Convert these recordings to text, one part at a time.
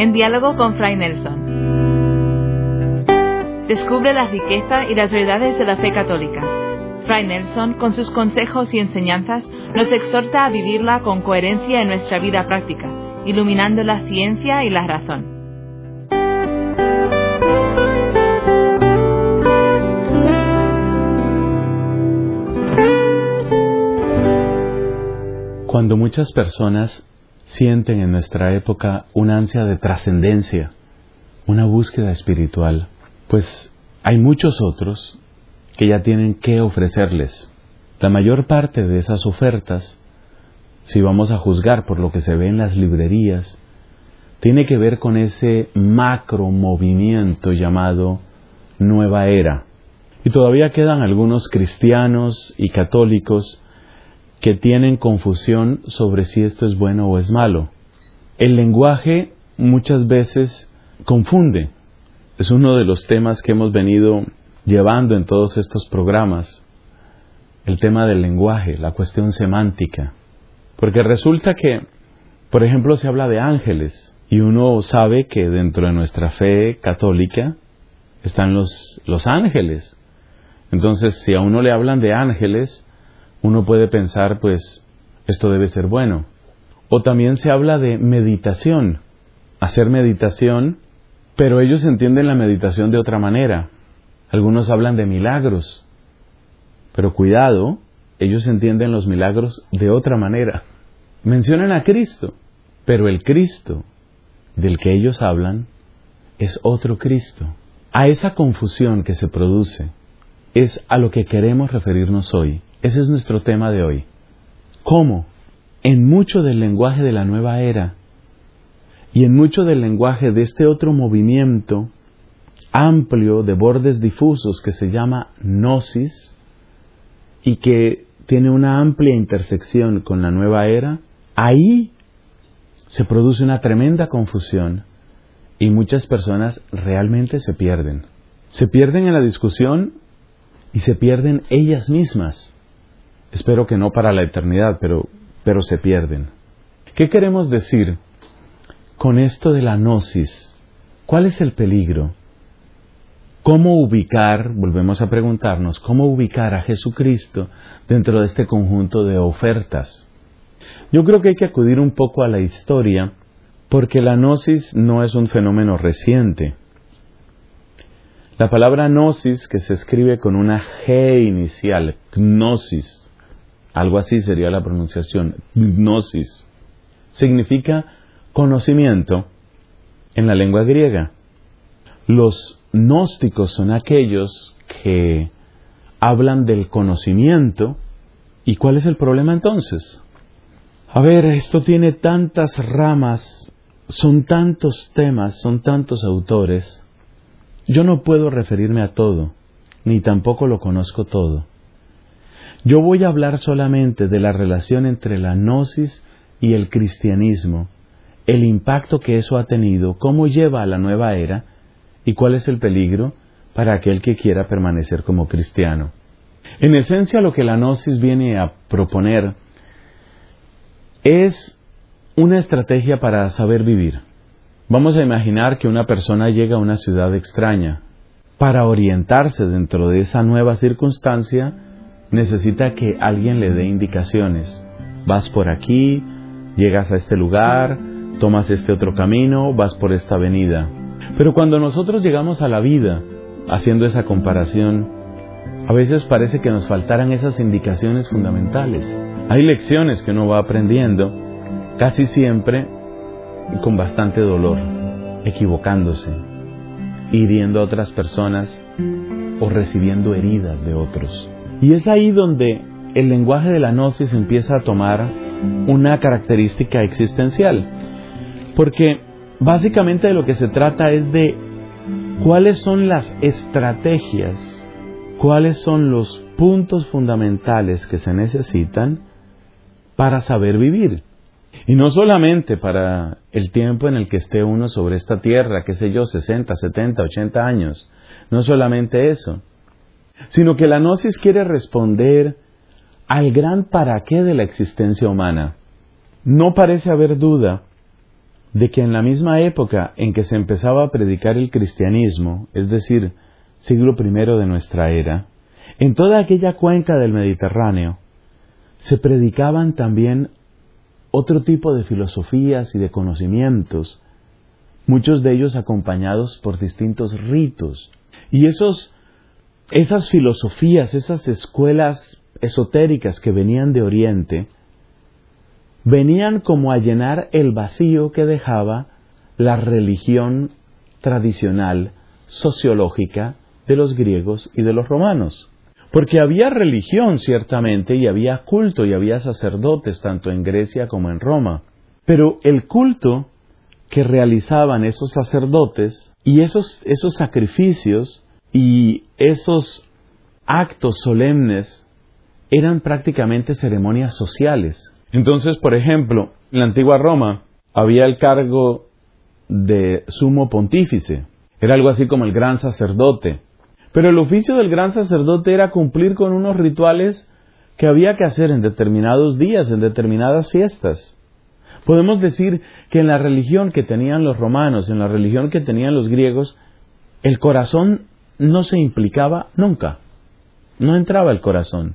en diálogo con Fray Nelson. Descubre la riqueza y las verdades de la fe católica. Fray Nelson, con sus consejos y enseñanzas, nos exhorta a vivirla con coherencia en nuestra vida práctica, iluminando la ciencia y la razón. Cuando muchas personas sienten en nuestra época una ansia de trascendencia, una búsqueda espiritual, pues hay muchos otros que ya tienen que ofrecerles. La mayor parte de esas ofertas, si vamos a juzgar por lo que se ve en las librerías, tiene que ver con ese macro movimiento llamado nueva era. Y todavía quedan algunos cristianos y católicos que tienen confusión sobre si esto es bueno o es malo. El lenguaje muchas veces confunde. Es uno de los temas que hemos venido llevando en todos estos programas. El tema del lenguaje, la cuestión semántica. Porque resulta que, por ejemplo, se habla de ángeles y uno sabe que dentro de nuestra fe católica están los, los ángeles. Entonces, si a uno le hablan de ángeles, uno puede pensar, pues, esto debe ser bueno. O también se habla de meditación, hacer meditación, pero ellos entienden la meditación de otra manera. Algunos hablan de milagros, pero cuidado, ellos entienden los milagros de otra manera. Mencionan a Cristo, pero el Cristo del que ellos hablan es otro Cristo. A esa confusión que se produce es a lo que queremos referirnos hoy. Ese es nuestro tema de hoy. ¿Cómo? En mucho del lenguaje de la nueva era y en mucho del lenguaje de este otro movimiento amplio de bordes difusos que se llama gnosis y que tiene una amplia intersección con la nueva era, ahí se produce una tremenda confusión y muchas personas realmente se pierden. Se pierden en la discusión y se pierden ellas mismas. Espero que no para la eternidad, pero, pero se pierden. ¿Qué queremos decir con esto de la gnosis? ¿Cuál es el peligro? ¿Cómo ubicar, volvemos a preguntarnos, cómo ubicar a Jesucristo dentro de este conjunto de ofertas? Yo creo que hay que acudir un poco a la historia, porque la gnosis no es un fenómeno reciente. La palabra gnosis, que se escribe con una G inicial, gnosis, algo así sería la pronunciación, gnosis, significa conocimiento en la lengua griega. Los gnósticos son aquellos que hablan del conocimiento. ¿Y cuál es el problema entonces? A ver, esto tiene tantas ramas, son tantos temas, son tantos autores. Yo no puedo referirme a todo, ni tampoco lo conozco todo. Yo voy a hablar solamente de la relación entre la gnosis y el cristianismo, el impacto que eso ha tenido, cómo lleva a la nueva era y cuál es el peligro para aquel que quiera permanecer como cristiano. En esencia lo que la gnosis viene a proponer es una estrategia para saber vivir. Vamos a imaginar que una persona llega a una ciudad extraña. Para orientarse dentro de esa nueva circunstancia, necesita que alguien le dé indicaciones. Vas por aquí, llegas a este lugar, tomas este otro camino, vas por esta avenida. Pero cuando nosotros llegamos a la vida, haciendo esa comparación, a veces parece que nos faltaran esas indicaciones fundamentales. Hay lecciones que uno va aprendiendo, casi siempre con bastante dolor, equivocándose, hiriendo a otras personas o recibiendo heridas de otros. Y es ahí donde el lenguaje de la gnosis empieza a tomar una característica existencial. Porque básicamente de lo que se trata es de cuáles son las estrategias, cuáles son los puntos fundamentales que se necesitan para saber vivir. Y no solamente para el tiempo en el que esté uno sobre esta tierra, qué sé yo, 60, 70, 80 años. No solamente eso, sino que la gnosis quiere responder al gran para qué de la existencia humana. No parece haber duda de que en la misma época en que se empezaba a predicar el cristianismo, es decir, siglo I de nuestra era, en toda aquella cuenca del Mediterráneo se predicaban también otro tipo de filosofías y de conocimientos, muchos de ellos acompañados por distintos ritos. Y esos, esas filosofías, esas escuelas esotéricas que venían de Oriente, venían como a llenar el vacío que dejaba la religión tradicional, sociológica de los griegos y de los romanos. Porque había religión, ciertamente, y había culto, y había sacerdotes, tanto en Grecia como en Roma. Pero el culto que realizaban esos sacerdotes y esos, esos sacrificios y esos actos solemnes eran prácticamente ceremonias sociales. Entonces, por ejemplo, en la antigua Roma había el cargo de sumo pontífice. Era algo así como el gran sacerdote. Pero el oficio del gran sacerdote era cumplir con unos rituales que había que hacer en determinados días, en determinadas fiestas. Podemos decir que en la religión que tenían los romanos, en la religión que tenían los griegos, el corazón no se implicaba nunca. No entraba el corazón.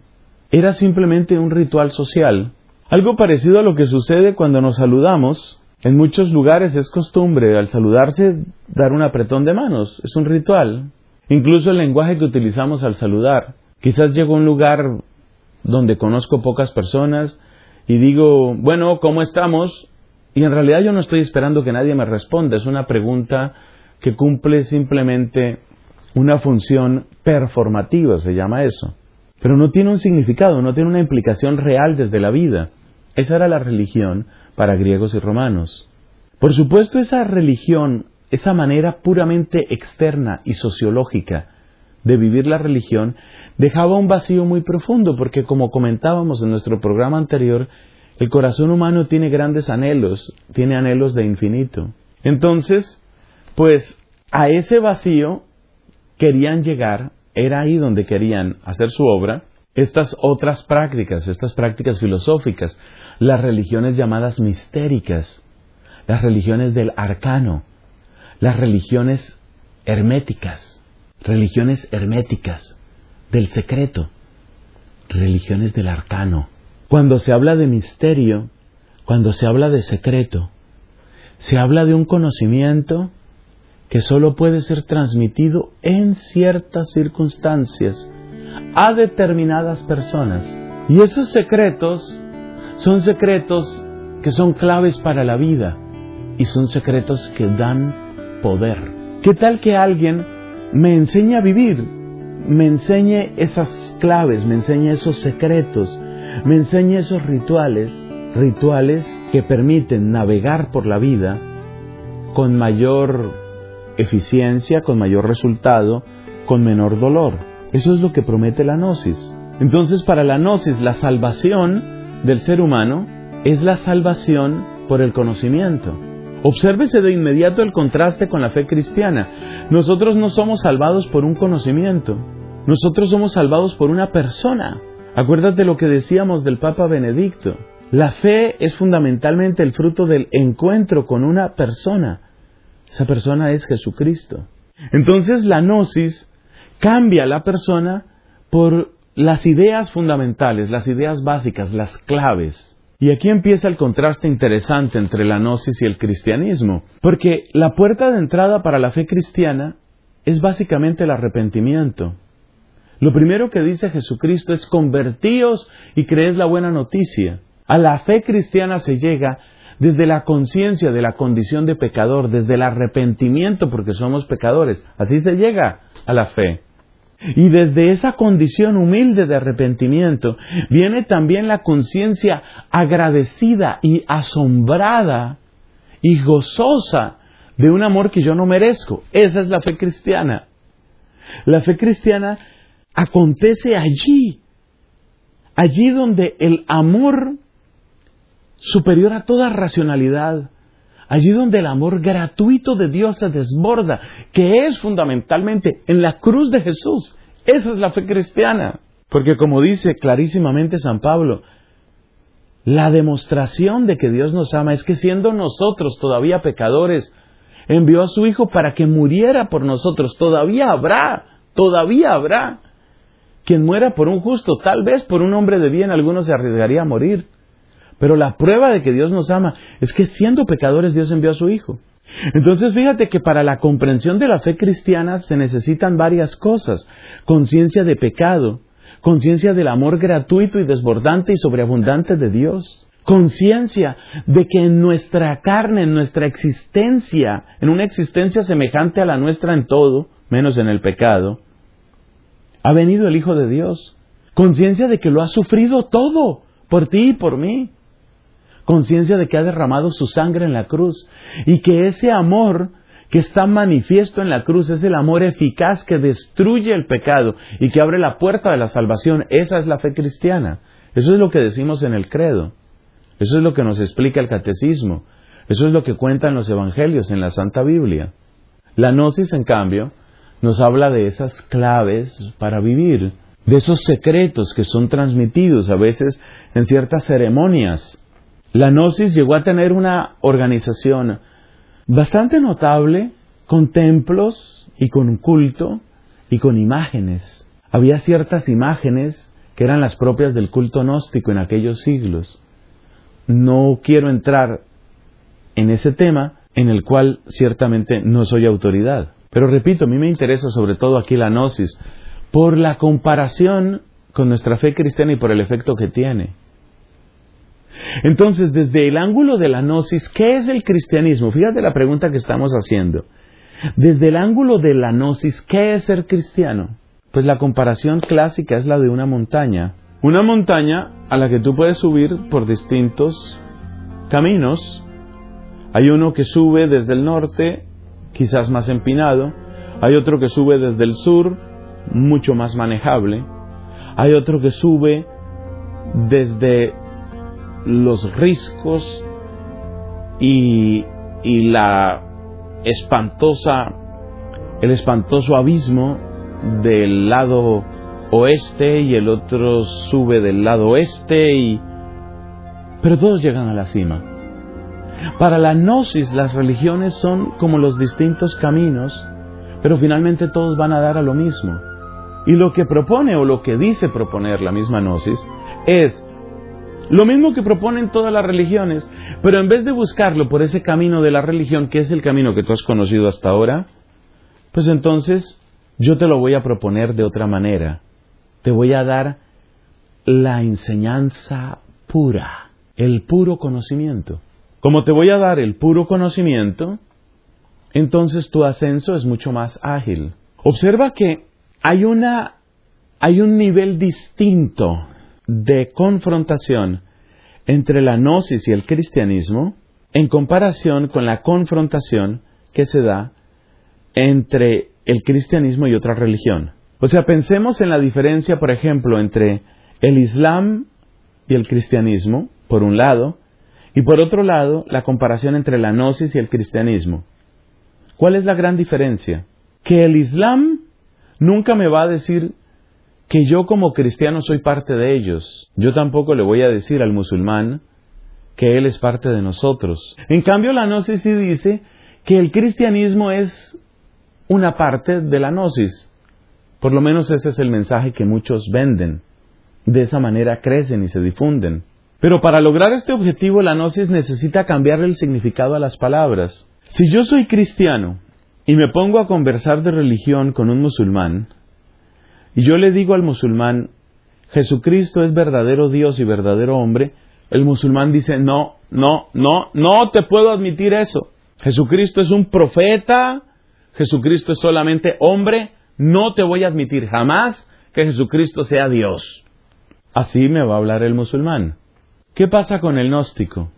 Era simplemente un ritual social algo parecido a lo que sucede cuando nos saludamos. En muchos lugares es costumbre al saludarse dar un apretón de manos. Es un ritual. Incluso el lenguaje que utilizamos al saludar. Quizás llego a un lugar donde conozco pocas personas y digo, bueno, ¿cómo estamos? Y en realidad yo no estoy esperando que nadie me responda. Es una pregunta que cumple simplemente una función performativa, se llama eso pero no tiene un significado, no tiene una implicación real desde la vida. Esa era la religión para griegos y romanos. Por supuesto, esa religión, esa manera puramente externa y sociológica de vivir la religión, dejaba un vacío muy profundo, porque como comentábamos en nuestro programa anterior, el corazón humano tiene grandes anhelos, tiene anhelos de infinito. Entonces, pues a ese vacío querían llegar era ahí donde querían hacer su obra estas otras prácticas, estas prácticas filosóficas, las religiones llamadas mistéricas, las religiones del arcano, las religiones herméticas, religiones herméticas, del secreto, religiones del arcano. Cuando se habla de misterio, cuando se habla de secreto, se habla de un conocimiento que solo puede ser transmitido en ciertas circunstancias a determinadas personas. Y esos secretos son secretos que son claves para la vida y son secretos que dan poder. ¿Qué tal que alguien me enseñe a vivir? Me enseñe esas claves, me enseñe esos secretos, me enseñe esos rituales, rituales que permiten navegar por la vida con mayor eficiencia, con mayor resultado, con menor dolor. Eso es lo que promete la gnosis. Entonces, para la gnosis, la salvación del ser humano es la salvación por el conocimiento. Obsérvese de inmediato el contraste con la fe cristiana. Nosotros no somos salvados por un conocimiento, nosotros somos salvados por una persona. Acuérdate lo que decíamos del Papa Benedicto. La fe es fundamentalmente el fruto del encuentro con una persona. Esa persona es Jesucristo. Entonces la gnosis cambia a la persona por las ideas fundamentales, las ideas básicas, las claves. Y aquí empieza el contraste interesante entre la gnosis y el cristianismo, porque la puerta de entrada para la fe cristiana es básicamente el arrepentimiento. Lo primero que dice Jesucristo es convertíos y creed la buena noticia. A la fe cristiana se llega desde la conciencia de la condición de pecador, desde el arrepentimiento porque somos pecadores. Así se llega a la fe. Y desde esa condición humilde de arrepentimiento viene también la conciencia agradecida y asombrada y gozosa de un amor que yo no merezco. Esa es la fe cristiana. La fe cristiana acontece allí, allí donde el amor superior a toda racionalidad, allí donde el amor gratuito de Dios se desborda, que es fundamentalmente en la cruz de Jesús. Esa es la fe cristiana. Porque como dice clarísimamente San Pablo, La demostración de que Dios nos ama es que siendo nosotros todavía pecadores, envió a su Hijo para que muriera por nosotros. Todavía habrá, todavía habrá quien muera por un justo. Tal vez por un hombre de bien alguno se arriesgaría a morir. Pero la prueba de que Dios nos ama es que siendo pecadores Dios envió a su Hijo. Entonces fíjate que para la comprensión de la fe cristiana se necesitan varias cosas. Conciencia de pecado, conciencia del amor gratuito y desbordante y sobreabundante de Dios. Conciencia de que en nuestra carne, en nuestra existencia, en una existencia semejante a la nuestra en todo, menos en el pecado, ha venido el Hijo de Dios. Conciencia de que lo ha sufrido todo, por ti y por mí conciencia de que ha derramado su sangre en la cruz y que ese amor que está manifiesto en la cruz es el amor eficaz que destruye el pecado y que abre la puerta de la salvación. Esa es la fe cristiana. Eso es lo que decimos en el credo. Eso es lo que nos explica el catecismo. Eso es lo que cuentan los evangelios en la Santa Biblia. La gnosis, en cambio, nos habla de esas claves para vivir, de esos secretos que son transmitidos a veces en ciertas ceremonias la Gnosis llegó a tener una organización bastante notable con templos y con culto y con imágenes. Había ciertas imágenes que eran las propias del culto gnóstico en aquellos siglos. No quiero entrar en ese tema en el cual ciertamente no soy autoridad. Pero repito, a mí me interesa sobre todo aquí la gnosis por la comparación con nuestra fe cristiana y por el efecto que tiene. Entonces, desde el ángulo de la gnosis, ¿qué es el cristianismo? Fíjate la pregunta que estamos haciendo. Desde el ángulo de la gnosis, ¿qué es ser cristiano? Pues la comparación clásica es la de una montaña. Una montaña a la que tú puedes subir por distintos caminos. Hay uno que sube desde el norte, quizás más empinado. Hay otro que sube desde el sur, mucho más manejable. Hay otro que sube desde los riscos y, y la espantosa, el espantoso abismo del lado oeste y el otro sube del lado oeste y pero todos llegan a la cima. Para la gnosis las religiones son como los distintos caminos, pero finalmente todos van a dar a lo mismo. Y lo que propone o lo que dice proponer la misma gnosis es lo mismo que proponen todas las religiones, pero en vez de buscarlo por ese camino de la religión, que es el camino que tú has conocido hasta ahora, pues entonces yo te lo voy a proponer de otra manera. Te voy a dar la enseñanza pura, el puro conocimiento. Como te voy a dar el puro conocimiento, entonces tu ascenso es mucho más ágil. Observa que hay una hay un nivel distinto de confrontación entre la gnosis y el cristianismo en comparación con la confrontación que se da entre el cristianismo y otra religión. O sea, pensemos en la diferencia, por ejemplo, entre el Islam y el cristianismo, por un lado, y por otro lado, la comparación entre la gnosis y el cristianismo. ¿Cuál es la gran diferencia? Que el Islam nunca me va a decir que yo como cristiano soy parte de ellos. Yo tampoco le voy a decir al musulmán que él es parte de nosotros. En cambio, la gnosis sí dice que el cristianismo es una parte de la gnosis. Por lo menos ese es el mensaje que muchos venden. De esa manera crecen y se difunden. Pero para lograr este objetivo, la gnosis necesita cambiarle el significado a las palabras. Si yo soy cristiano y me pongo a conversar de religión con un musulmán, y yo le digo al musulmán, Jesucristo es verdadero Dios y verdadero hombre, el musulmán dice, no, no, no, no te puedo admitir eso. Jesucristo es un profeta, Jesucristo es solamente hombre, no te voy a admitir jamás que Jesucristo sea Dios. Así me va a hablar el musulmán. ¿Qué pasa con el gnóstico?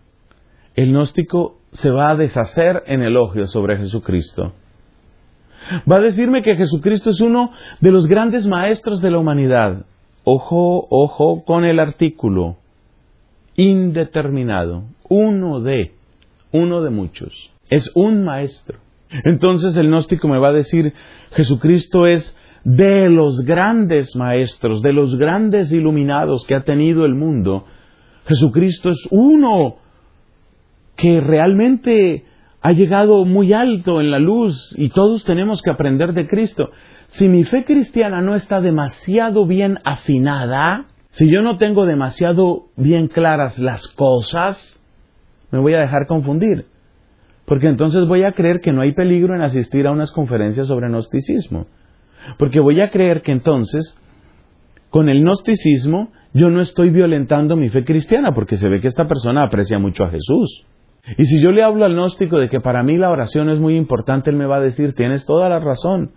El gnóstico se va a deshacer en elogios sobre Jesucristo. Va a decirme que Jesucristo es uno de los grandes maestros de la humanidad. Ojo, ojo con el artículo. Indeterminado. Uno de. Uno de muchos. Es un maestro. Entonces el gnóstico me va a decir, Jesucristo es de los grandes maestros, de los grandes iluminados que ha tenido el mundo. Jesucristo es uno que realmente ha llegado muy alto en la luz y todos tenemos que aprender de Cristo. Si mi fe cristiana no está demasiado bien afinada, si yo no tengo demasiado bien claras las cosas, me voy a dejar confundir. Porque entonces voy a creer que no hay peligro en asistir a unas conferencias sobre gnosticismo. Porque voy a creer que entonces, con el gnosticismo, yo no estoy violentando mi fe cristiana, porque se ve que esta persona aprecia mucho a Jesús. Y si yo le hablo al gnóstico de que para mí la oración es muy importante, él me va a decir, tienes toda la razón.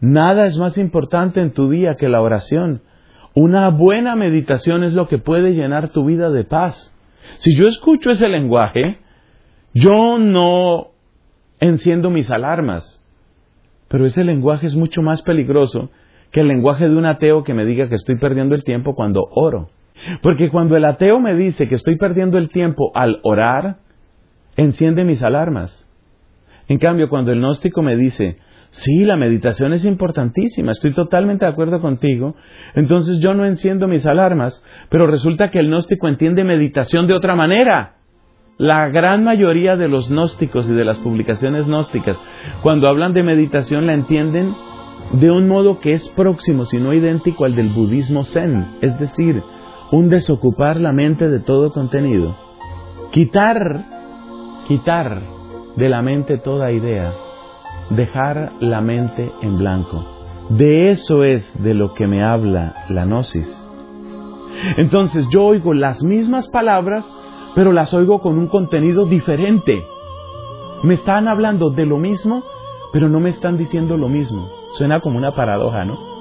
Nada es más importante en tu día que la oración. Una buena meditación es lo que puede llenar tu vida de paz. Si yo escucho ese lenguaje, yo no enciendo mis alarmas. Pero ese lenguaje es mucho más peligroso que el lenguaje de un ateo que me diga que estoy perdiendo el tiempo cuando oro. Porque cuando el ateo me dice que estoy perdiendo el tiempo al orar, enciende mis alarmas. En cambio, cuando el gnóstico me dice, sí, la meditación es importantísima, estoy totalmente de acuerdo contigo, entonces yo no enciendo mis alarmas, pero resulta que el gnóstico entiende meditación de otra manera. La gran mayoría de los gnósticos y de las publicaciones gnósticas, cuando hablan de meditación, la entienden de un modo que es próximo, si no idéntico al del budismo zen, es decir, un desocupar la mente de todo contenido, quitar, quitar de la mente toda idea, dejar la mente en blanco. De eso es de lo que me habla la gnosis. Entonces yo oigo las mismas palabras, pero las oigo con un contenido diferente. Me están hablando de lo mismo, pero no me están diciendo lo mismo. Suena como una paradoja, ¿no?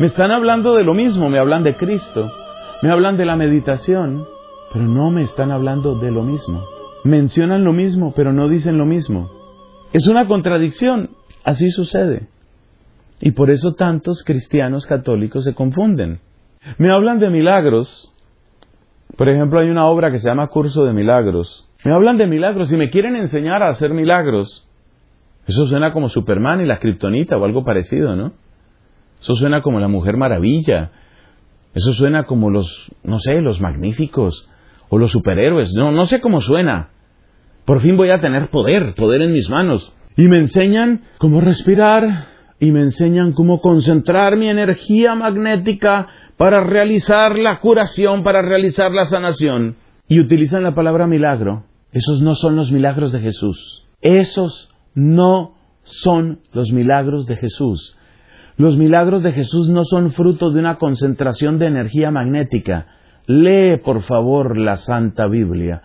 Me están hablando de lo mismo, me hablan de Cristo, me hablan de la meditación, pero no me están hablando de lo mismo. Mencionan lo mismo, pero no dicen lo mismo. Es una contradicción, así sucede. Y por eso tantos cristianos católicos se confunden. Me hablan de milagros. Por ejemplo, hay una obra que se llama Curso de Milagros. Me hablan de milagros y me quieren enseñar a hacer milagros. Eso suena como Superman y la Kryptonita o algo parecido, ¿no? Eso suena como la Mujer Maravilla. Eso suena como los, no sé, los magníficos o los superhéroes. No, no sé cómo suena. Por fin voy a tener poder, poder en mis manos. Y me enseñan cómo respirar y me enseñan cómo concentrar mi energía magnética para realizar la curación, para realizar la sanación. Y utilizan la palabra milagro. Esos no son los milagros de Jesús. Esos no son los milagros de Jesús. Los milagros de Jesús no son fruto de una concentración de energía magnética. Lee, por favor, la Santa Biblia.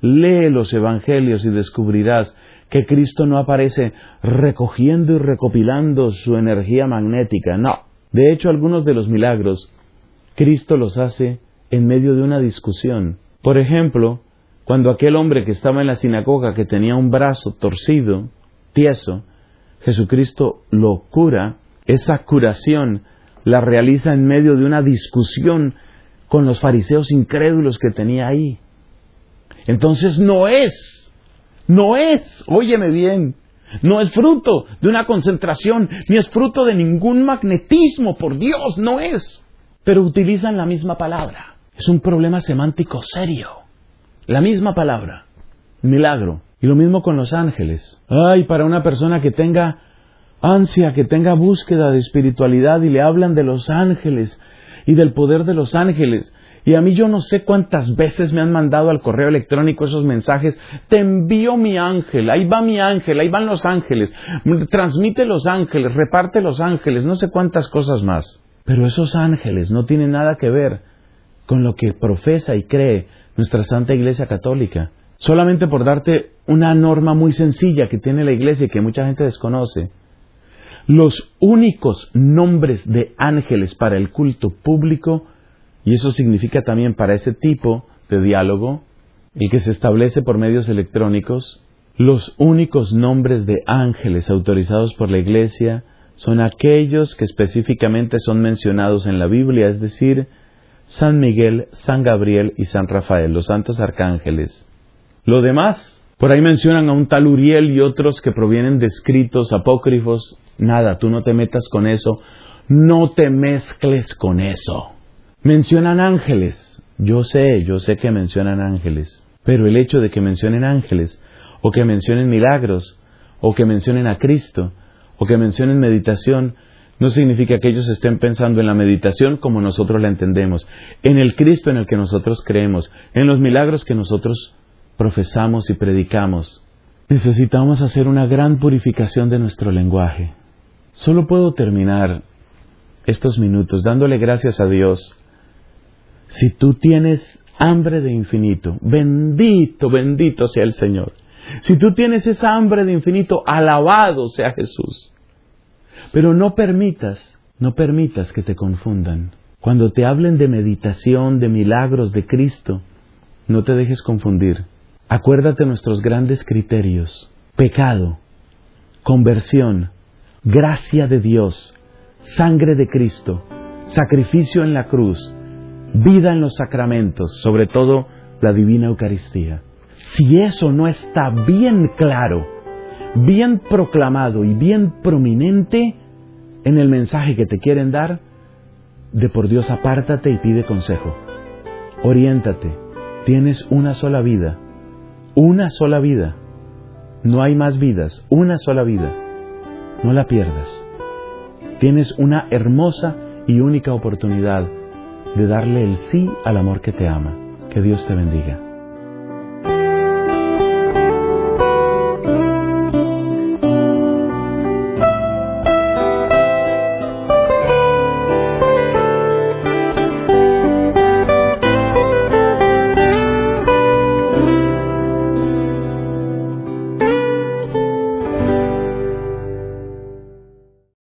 Lee los Evangelios y descubrirás que Cristo no aparece recogiendo y recopilando su energía magnética. No. De hecho, algunos de los milagros, Cristo los hace en medio de una discusión. Por ejemplo, cuando aquel hombre que estaba en la sinagoga, que tenía un brazo torcido, tieso, Jesucristo lo cura esa curación la realiza en medio de una discusión con los fariseos incrédulos que tenía ahí. Entonces no es, no es, óyeme bien, no es fruto de una concentración, ni es fruto de ningún magnetismo, por Dios, no es. Pero utilizan la misma palabra. Es un problema semántico serio. La misma palabra, milagro. Y lo mismo con los ángeles. Ay, para una persona que tenga ansia que tenga búsqueda de espiritualidad y le hablan de los ángeles y del poder de los ángeles. Y a mí yo no sé cuántas veces me han mandado al correo electrónico esos mensajes. Te envío mi ángel, ahí va mi ángel, ahí van los ángeles. Transmite los ángeles, reparte los ángeles, no sé cuántas cosas más. Pero esos ángeles no tienen nada que ver con lo que profesa y cree nuestra Santa Iglesia Católica. Solamente por darte una norma muy sencilla que tiene la Iglesia y que mucha gente desconoce. Los únicos nombres de ángeles para el culto público, y eso significa también para ese tipo de diálogo, el que se establece por medios electrónicos, los únicos nombres de ángeles autorizados por la Iglesia son aquellos que específicamente son mencionados en la Biblia, es decir, San Miguel, San Gabriel y San Rafael, los santos arcángeles. Lo demás Por ahí mencionan a un tal Uriel y otros que provienen de escritos apócrifos. Nada, tú no te metas con eso. No te mezcles con eso. Mencionan ángeles. Yo sé, yo sé que mencionan ángeles. Pero el hecho de que mencionen ángeles, o que mencionen milagros, o que mencionen a Cristo, o que mencionen meditación, no significa que ellos estén pensando en la meditación como nosotros la entendemos, en el Cristo en el que nosotros creemos, en los milagros que nosotros profesamos y predicamos. Necesitamos hacer una gran purificación de nuestro lenguaje. Solo puedo terminar estos minutos dándole gracias a Dios. Si tú tienes hambre de infinito, bendito, bendito sea el Señor. Si tú tienes esa hambre de infinito, alabado sea Jesús. Pero no permitas, no permitas que te confundan. Cuando te hablen de meditación, de milagros, de Cristo, no te dejes confundir. Acuérdate nuestros grandes criterios. Pecado, conversión, gracia de Dios, sangre de Cristo, sacrificio en la cruz, vida en los sacramentos, sobre todo la divina Eucaristía. Si eso no está bien claro, bien proclamado y bien prominente en el mensaje que te quieren dar, de por Dios apártate y pide consejo. Oriéntate. Tienes una sola vida. Una sola vida. No hay más vidas. Una sola vida. No la pierdas. Tienes una hermosa y única oportunidad de darle el sí al amor que te ama. Que Dios te bendiga.